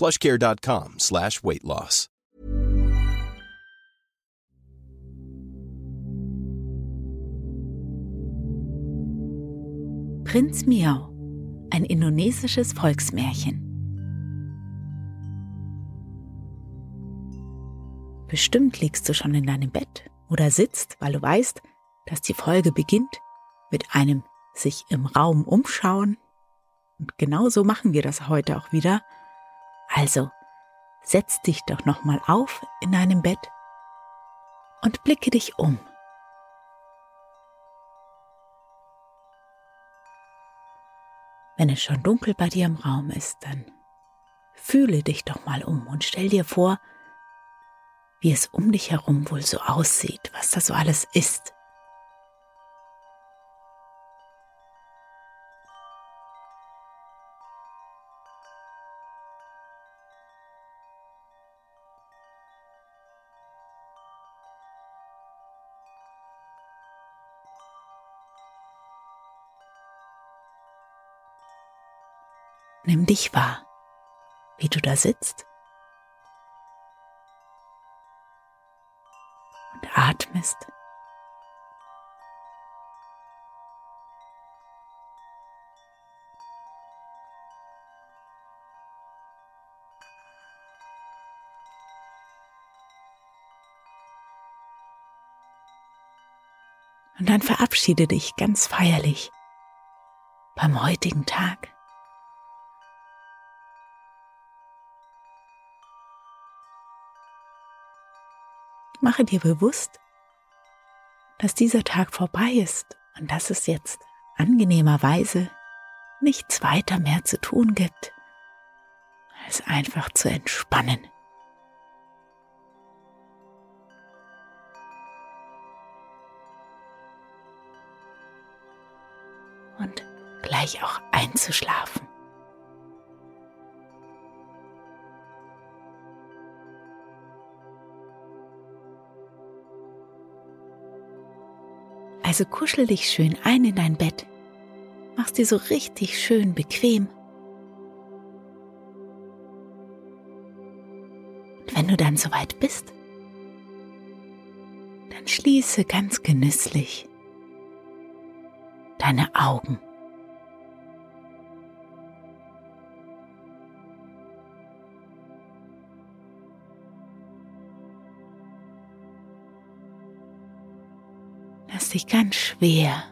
plushcare.com slash weight loss. Prinz Miau, ein indonesisches Volksmärchen. Bestimmt liegst du schon in deinem Bett oder sitzt, weil du weißt, dass die Folge beginnt mit einem sich im Raum umschauen. Und genauso machen wir das heute auch wieder. Also, setz dich doch nochmal auf in deinem Bett und blicke dich um. Wenn es schon dunkel bei dir im Raum ist, dann fühle dich doch mal um und stell dir vor, wie es um dich herum wohl so aussieht, was da so alles ist. Dich wahr, wie du da sitzt und atmest. Und dann verabschiede dich ganz feierlich beim heutigen Tag. Mache dir bewusst, dass dieser Tag vorbei ist und dass es jetzt angenehmerweise nichts weiter mehr zu tun gibt, als einfach zu entspannen. Und gleich auch einzuschlafen. Also kuschel dich schön ein in dein Bett. Mach's dir so richtig schön bequem. Und wenn du dann soweit bist, dann schließe ganz genüsslich deine Augen. Lass dich ganz schwer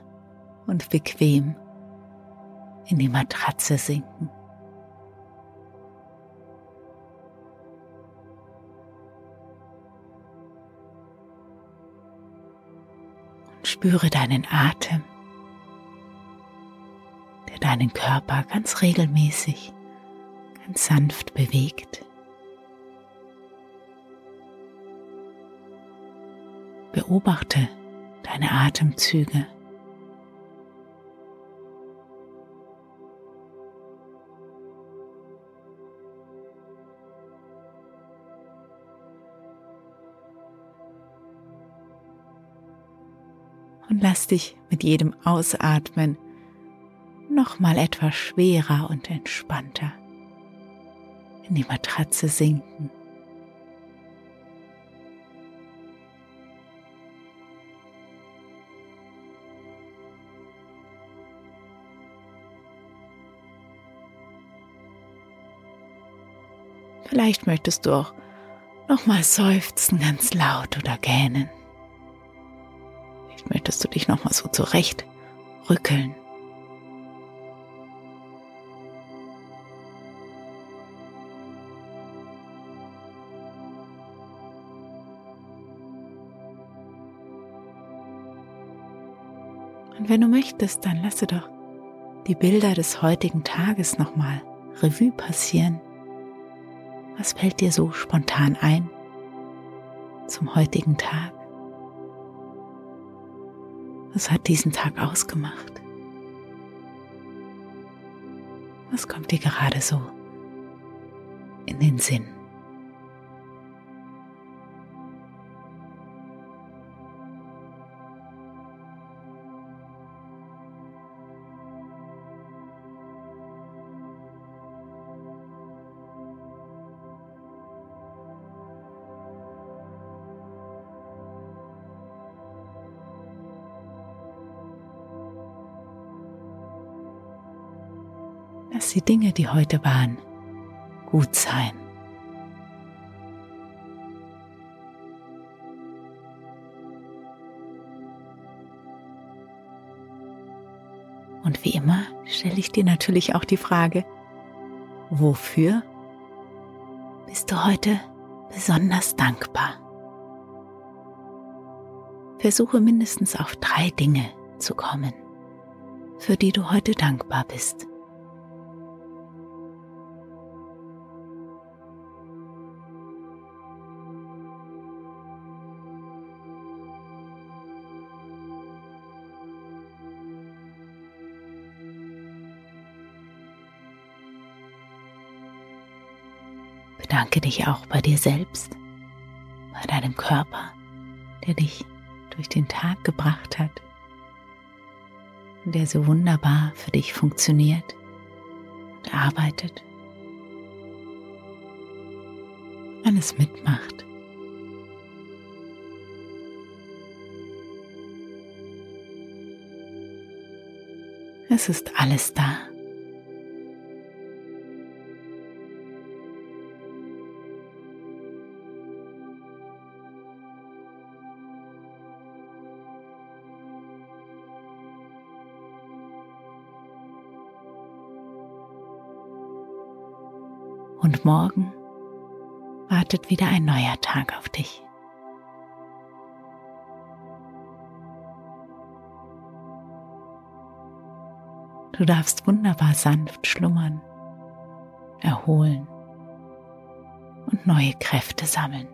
und bequem in die Matratze sinken. Und spüre deinen Atem, der deinen Körper ganz regelmäßig, ganz sanft bewegt. Beobachte deine Atemzüge. Und lass dich mit jedem Ausatmen nochmal etwas schwerer und entspannter in die Matratze sinken. Vielleicht möchtest du auch Nochmal seufzen ganz laut oder gähnen. Vielleicht möchtest du dich nochmal so zurecht rückeln. Und wenn du möchtest, dann lasse doch die Bilder des heutigen Tages nochmal Revue passieren. Was fällt dir so spontan ein zum heutigen Tag? Was hat diesen Tag ausgemacht? Was kommt dir gerade so in den Sinn? Lass die Dinge, die heute waren, gut sein. Und wie immer stelle ich dir natürlich auch die Frage, wofür bist du heute besonders dankbar? Versuche mindestens auf drei Dinge zu kommen, für die du heute dankbar bist. Bedanke dich auch bei dir selbst, bei deinem Körper, der dich durch den Tag gebracht hat und der so wunderbar für dich funktioniert und arbeitet. Alles mitmacht. Es ist alles da. Und morgen wartet wieder ein neuer Tag auf dich. Du darfst wunderbar sanft schlummern, erholen und neue Kräfte sammeln.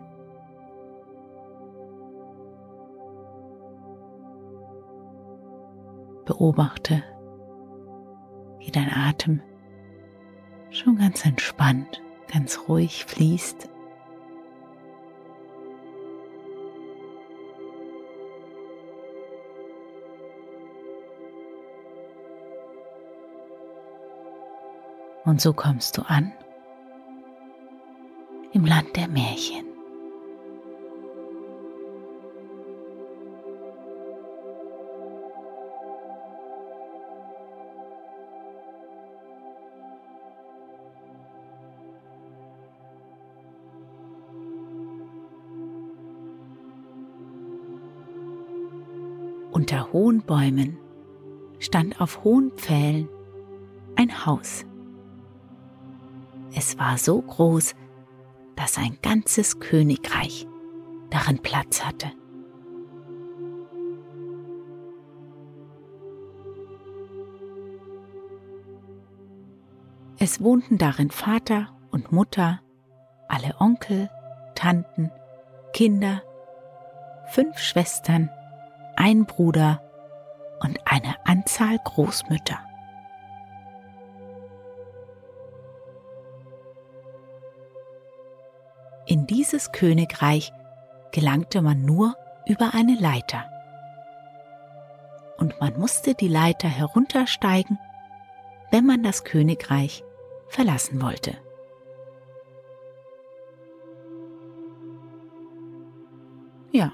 Beobachte, wie dein Atem schon ganz entspannt, ganz ruhig fließt. Und so kommst du an im Land der Märchen. Hohen Bäumen stand auf hohen Pfählen ein Haus. Es war so groß, dass ein ganzes Königreich darin Platz hatte. Es wohnten darin Vater und Mutter, alle Onkel, Tanten, Kinder, fünf Schwestern ein Bruder und eine Anzahl Großmütter. In dieses Königreich gelangte man nur über eine Leiter. Und man musste die Leiter heruntersteigen, wenn man das Königreich verlassen wollte. Ja,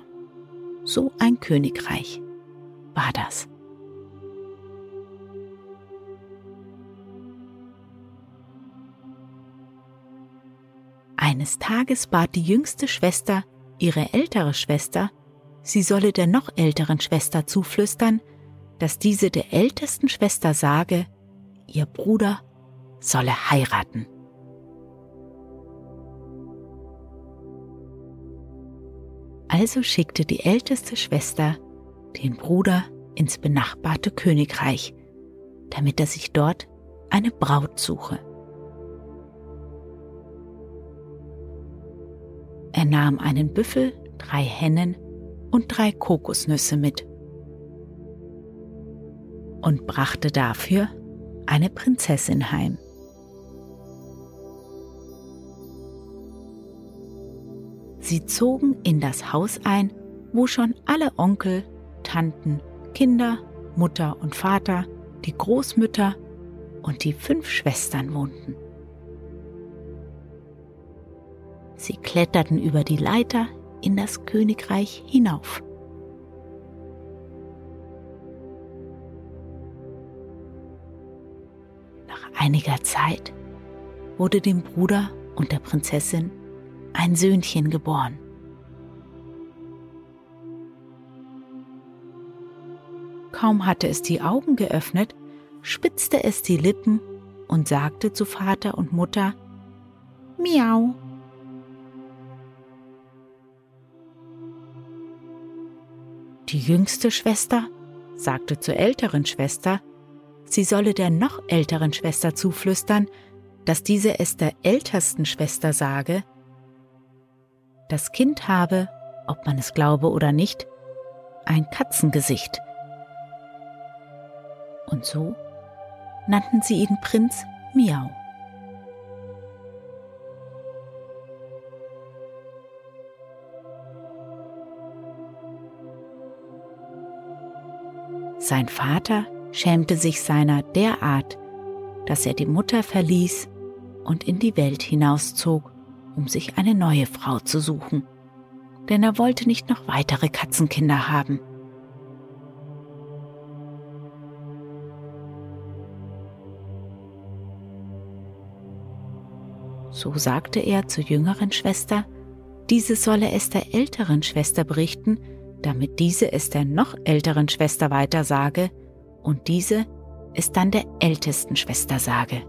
so ein Königreich war das. Eines Tages bat die jüngste Schwester ihre ältere Schwester, sie solle der noch älteren Schwester zuflüstern, dass diese der ältesten Schwester sage, ihr Bruder solle heiraten. Also schickte die älteste Schwester den Bruder ins benachbarte Königreich, damit er sich dort eine Braut suche. Er nahm einen Büffel, drei Hennen und drei Kokosnüsse mit und brachte dafür eine Prinzessin heim. Sie zogen in das Haus ein, wo schon alle Onkel, Tanten, Kinder, Mutter und Vater, die Großmütter und die fünf Schwestern wohnten. Sie kletterten über die Leiter in das Königreich hinauf. Nach einiger Zeit wurde dem Bruder und der Prinzessin ein Söhnchen geboren. Kaum hatte es die Augen geöffnet, spitzte es die Lippen und sagte zu Vater und Mutter Miau. Die jüngste Schwester sagte zur älteren Schwester, sie solle der noch älteren Schwester zuflüstern, dass diese es der ältesten Schwester sage, das Kind habe, ob man es glaube oder nicht, ein Katzengesicht. Und so nannten sie ihn Prinz Miau. Sein Vater schämte sich seiner derart, dass er die Mutter verließ und in die Welt hinauszog, um sich eine neue Frau zu suchen, denn er wollte nicht noch weitere Katzenkinder haben. So sagte er zur jüngeren Schwester, diese solle es der älteren Schwester berichten, damit diese es der noch älteren Schwester weiter sage und diese es dann der ältesten Schwester sage.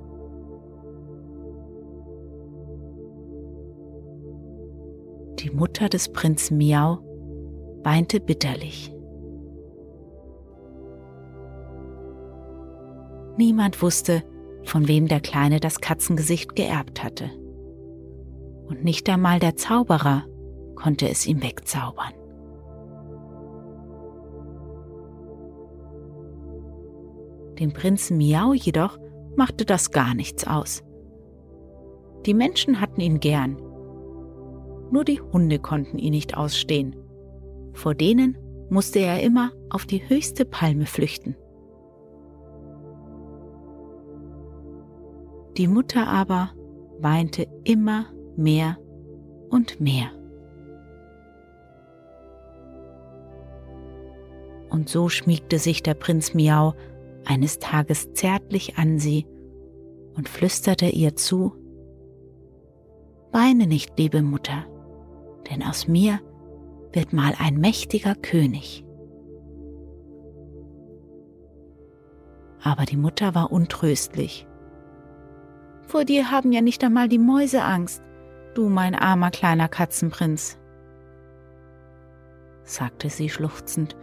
Die Mutter des Prinzen Miau weinte bitterlich. Niemand wusste, von wem der Kleine das Katzengesicht geerbt hatte. Und nicht einmal der Zauberer konnte es ihm wegzaubern. Dem Prinzen Miau jedoch machte das gar nichts aus. Die Menschen hatten ihn gern, nur die Hunde konnten ihn nicht ausstehen. Vor denen musste er immer auf die höchste Palme flüchten. Die Mutter aber weinte immer mehr und mehr. Und so schmiegte sich der Prinz Miau eines Tages zärtlich an sie und flüsterte ihr zu, Weine nicht, liebe Mutter, denn aus mir wird mal ein mächtiger König. Aber die Mutter war untröstlich. Vor dir haben ja nicht einmal die Mäuse Angst, du mein armer kleiner Katzenprinz, sagte sie schluchzend,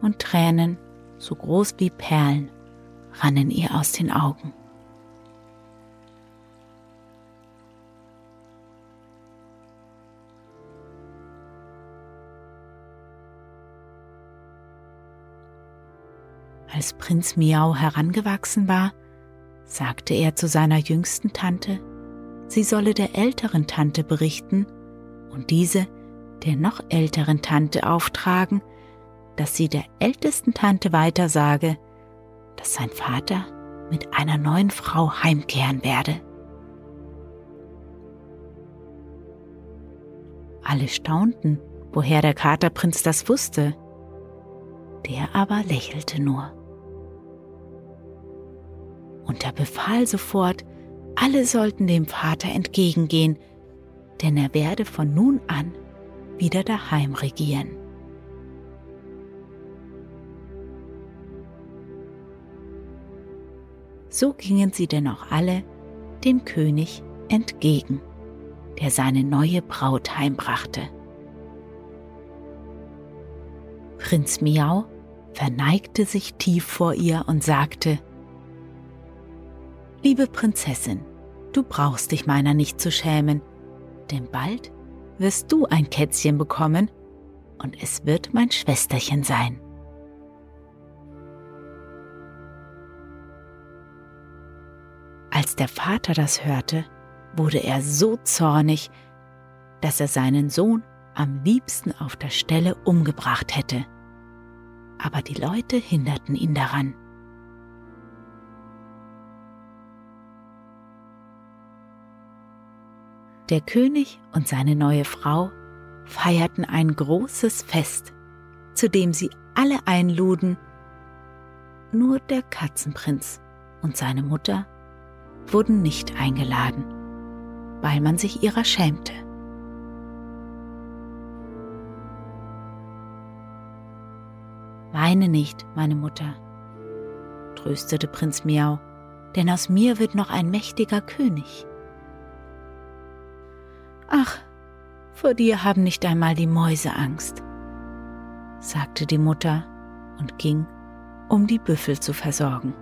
und Tränen, so groß wie Perlen, rannen ihr aus den Augen. Als Prinz Miau herangewachsen war, sagte er zu seiner jüngsten Tante, sie solle der älteren Tante berichten und diese der noch älteren Tante auftragen, dass sie der ältesten Tante weitersage, dass sein Vater mit einer neuen Frau heimkehren werde. Alle staunten, woher der Katerprinz das wusste. Der aber lächelte nur und er befahl sofort, alle sollten dem Vater entgegengehen, denn er werde von nun an wieder daheim regieren. So gingen sie denn auch alle dem König entgegen, der seine neue Braut heimbrachte. Prinz Miau verneigte sich tief vor ihr und sagte, Liebe Prinzessin, du brauchst dich meiner nicht zu schämen, denn bald wirst du ein Kätzchen bekommen und es wird mein Schwesterchen sein. Als der Vater das hörte, wurde er so zornig, dass er seinen Sohn am liebsten auf der Stelle umgebracht hätte. Aber die Leute hinderten ihn daran. Der König und seine neue Frau feierten ein großes Fest, zu dem sie alle einluden, nur der Katzenprinz und seine Mutter wurden nicht eingeladen, weil man sich ihrer schämte. Weine nicht, meine Mutter, tröstete Prinz Miau, denn aus mir wird noch ein mächtiger König. Ach, vor dir haben nicht einmal die Mäuse Angst, sagte die Mutter und ging, um die Büffel zu versorgen.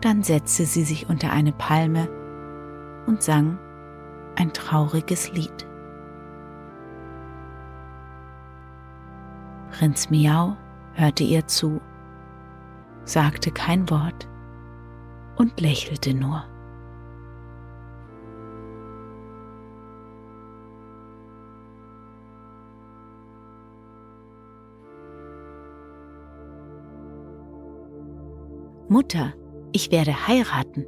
Dann setzte sie sich unter eine Palme und sang ein trauriges Lied. Prinz Miau hörte ihr zu, sagte kein Wort und lächelte nur. Mutter, ich werde heiraten,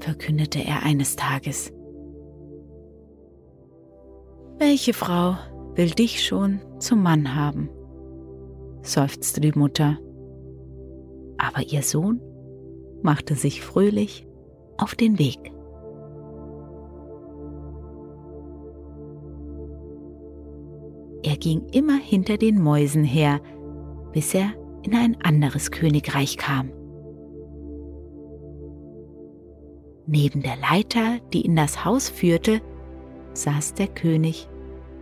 verkündete er eines Tages. Welche Frau will dich schon zum Mann haben? seufzte die Mutter. Aber ihr Sohn machte sich fröhlich auf den Weg. Er ging immer hinter den Mäusen her, bis er in ein anderes Königreich kam. Neben der Leiter, die in das Haus führte, saß der König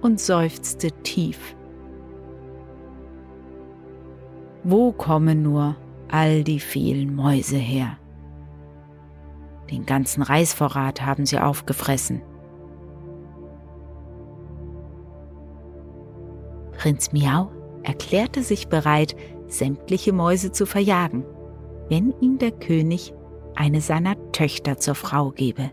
und seufzte tief. Wo kommen nur all die vielen Mäuse her? Den ganzen Reisvorrat haben sie aufgefressen. Prinz Miau erklärte sich bereit, sämtliche Mäuse zu verjagen, wenn ihm der König eine seiner Töchter zur Frau gebe.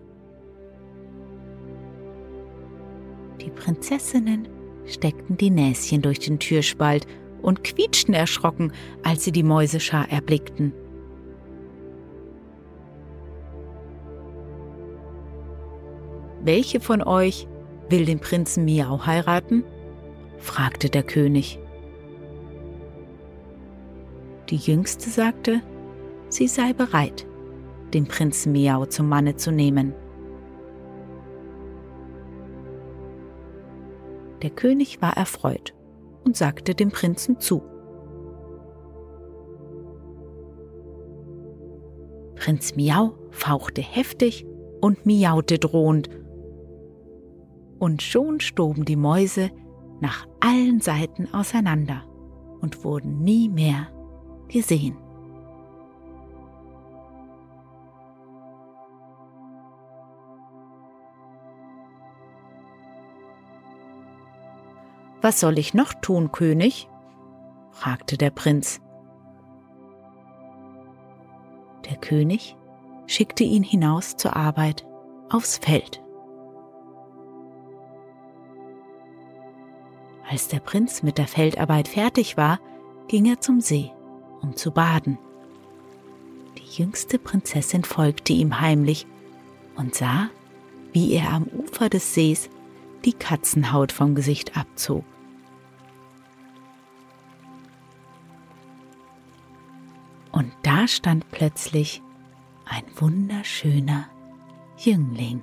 Die Prinzessinnen steckten die Näschen durch den Türspalt und quietschten erschrocken, als sie die Mäuseschar erblickten. Welche von euch will den Prinzen Miau heiraten? fragte der König. Die Jüngste sagte, sie sei bereit den Prinzen Miau zum Manne zu nehmen. Der König war erfreut und sagte dem Prinzen zu. Prinz Miau fauchte heftig und miaute drohend. Und schon stoben die Mäuse nach allen Seiten auseinander und wurden nie mehr gesehen. Was soll ich noch tun, König? fragte der Prinz. Der König schickte ihn hinaus zur Arbeit aufs Feld. Als der Prinz mit der Feldarbeit fertig war, ging er zum See, um zu baden. Die jüngste Prinzessin folgte ihm heimlich und sah, wie er am Ufer des Sees die Katzenhaut vom Gesicht abzog. Und da stand plötzlich ein wunderschöner Jüngling.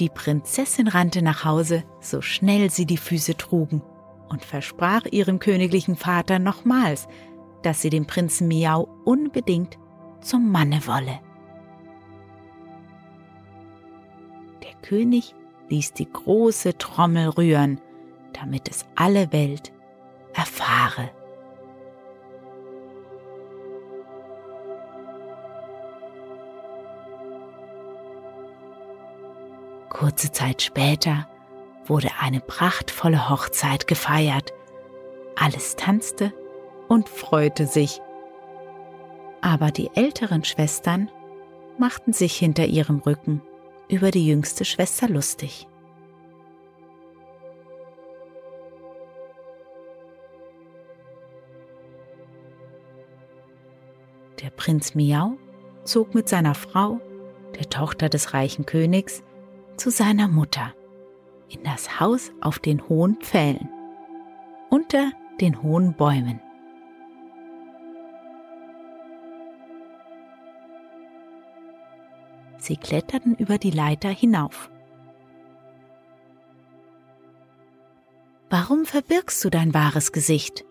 Die Prinzessin rannte nach Hause, so schnell sie die Füße trugen, und versprach ihrem königlichen Vater nochmals, dass sie den Prinzen Miau unbedingt zum Manne wolle. Der König ließ die große Trommel rühren, damit es alle Welt erfahre. Kurze Zeit später wurde eine prachtvolle Hochzeit gefeiert. Alles tanzte und freute sich. Aber die älteren Schwestern machten sich hinter ihrem Rücken über die jüngste Schwester lustig. Der Prinz Miau zog mit seiner Frau, der Tochter des reichen Königs, zu seiner Mutter in das Haus auf den hohen Pfählen, unter den hohen Bäumen. Sie kletterten über die Leiter hinauf. Warum verbirgst du dein wahres Gesicht?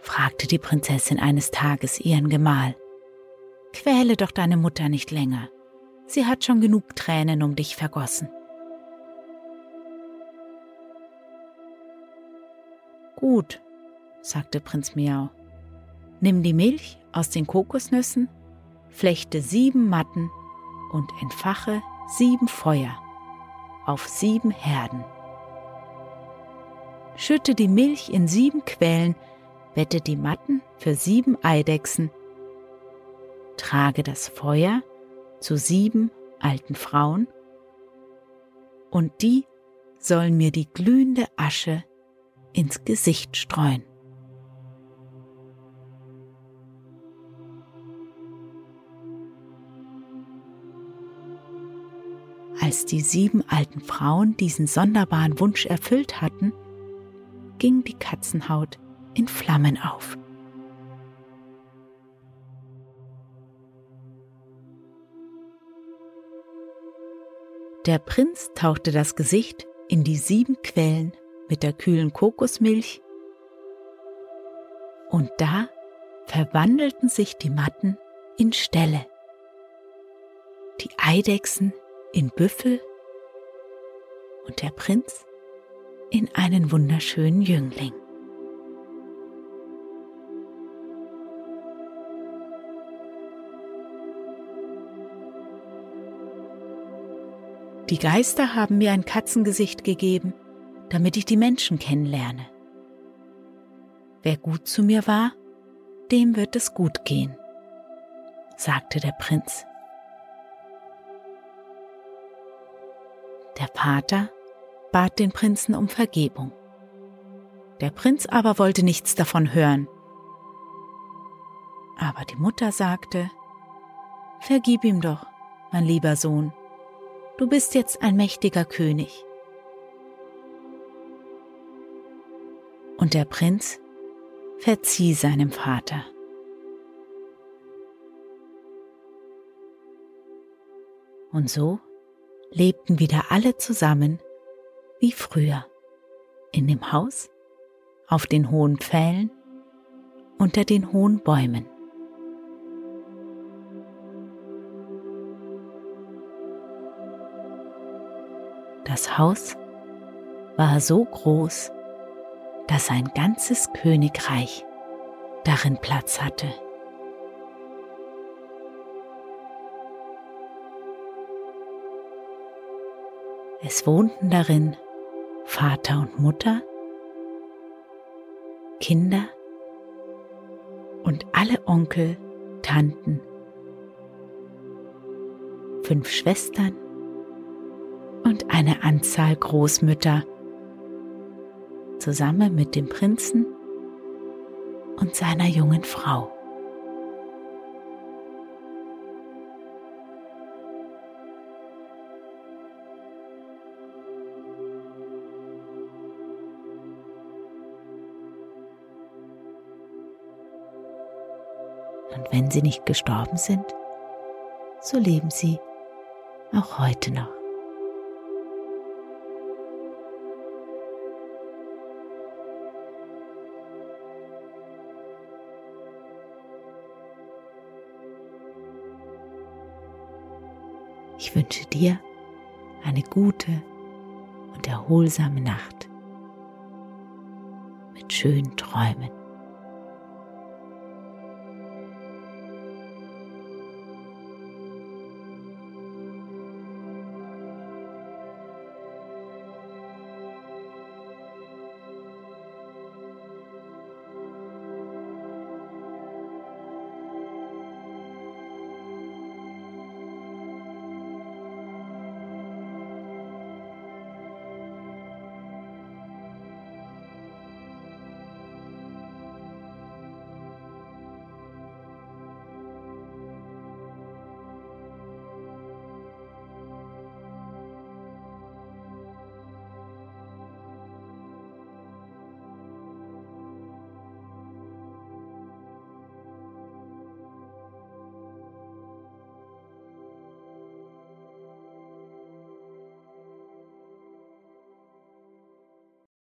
fragte die Prinzessin eines Tages ihren Gemahl. Quäle doch deine Mutter nicht länger. Sie hat schon genug Tränen um dich vergossen. Gut, sagte Prinz Miau. Nimm die Milch aus den Kokosnüssen, flechte sieben Matten und entfache sieben Feuer auf sieben Herden. Schütte die Milch in sieben Quellen, wette die Matten für sieben Eidechsen, trage das Feuer zu sieben alten Frauen, und die sollen mir die glühende Asche ins Gesicht streuen. Als die sieben alten Frauen diesen sonderbaren Wunsch erfüllt hatten, ging die Katzenhaut in Flammen auf. Der Prinz tauchte das Gesicht in die sieben Quellen mit der kühlen Kokosmilch und da verwandelten sich die Matten in Ställe, die Eidechsen in Büffel und der Prinz in einen wunderschönen Jüngling. Die Geister haben mir ein Katzengesicht gegeben, damit ich die Menschen kennenlerne. Wer gut zu mir war, dem wird es gut gehen, sagte der Prinz. Der Pater bat den Prinzen um Vergebung. Der Prinz aber wollte nichts davon hören. Aber die Mutter sagte, Vergib ihm doch, mein lieber Sohn, du bist jetzt ein mächtiger König. Und der Prinz verzieh seinem Vater. Und so lebten wieder alle zusammen wie früher, in dem Haus, auf den hohen Pfählen, unter den hohen Bäumen. Das Haus war so groß, dass ein ganzes Königreich darin Platz hatte. Es wohnten darin Vater und Mutter, Kinder und alle Onkel, Tanten, fünf Schwestern und eine Anzahl Großmütter, zusammen mit dem Prinzen und seiner jungen Frau. Und wenn sie nicht gestorben sind, so leben sie auch heute noch. Ich wünsche dir eine gute und erholsame Nacht mit schönen Träumen.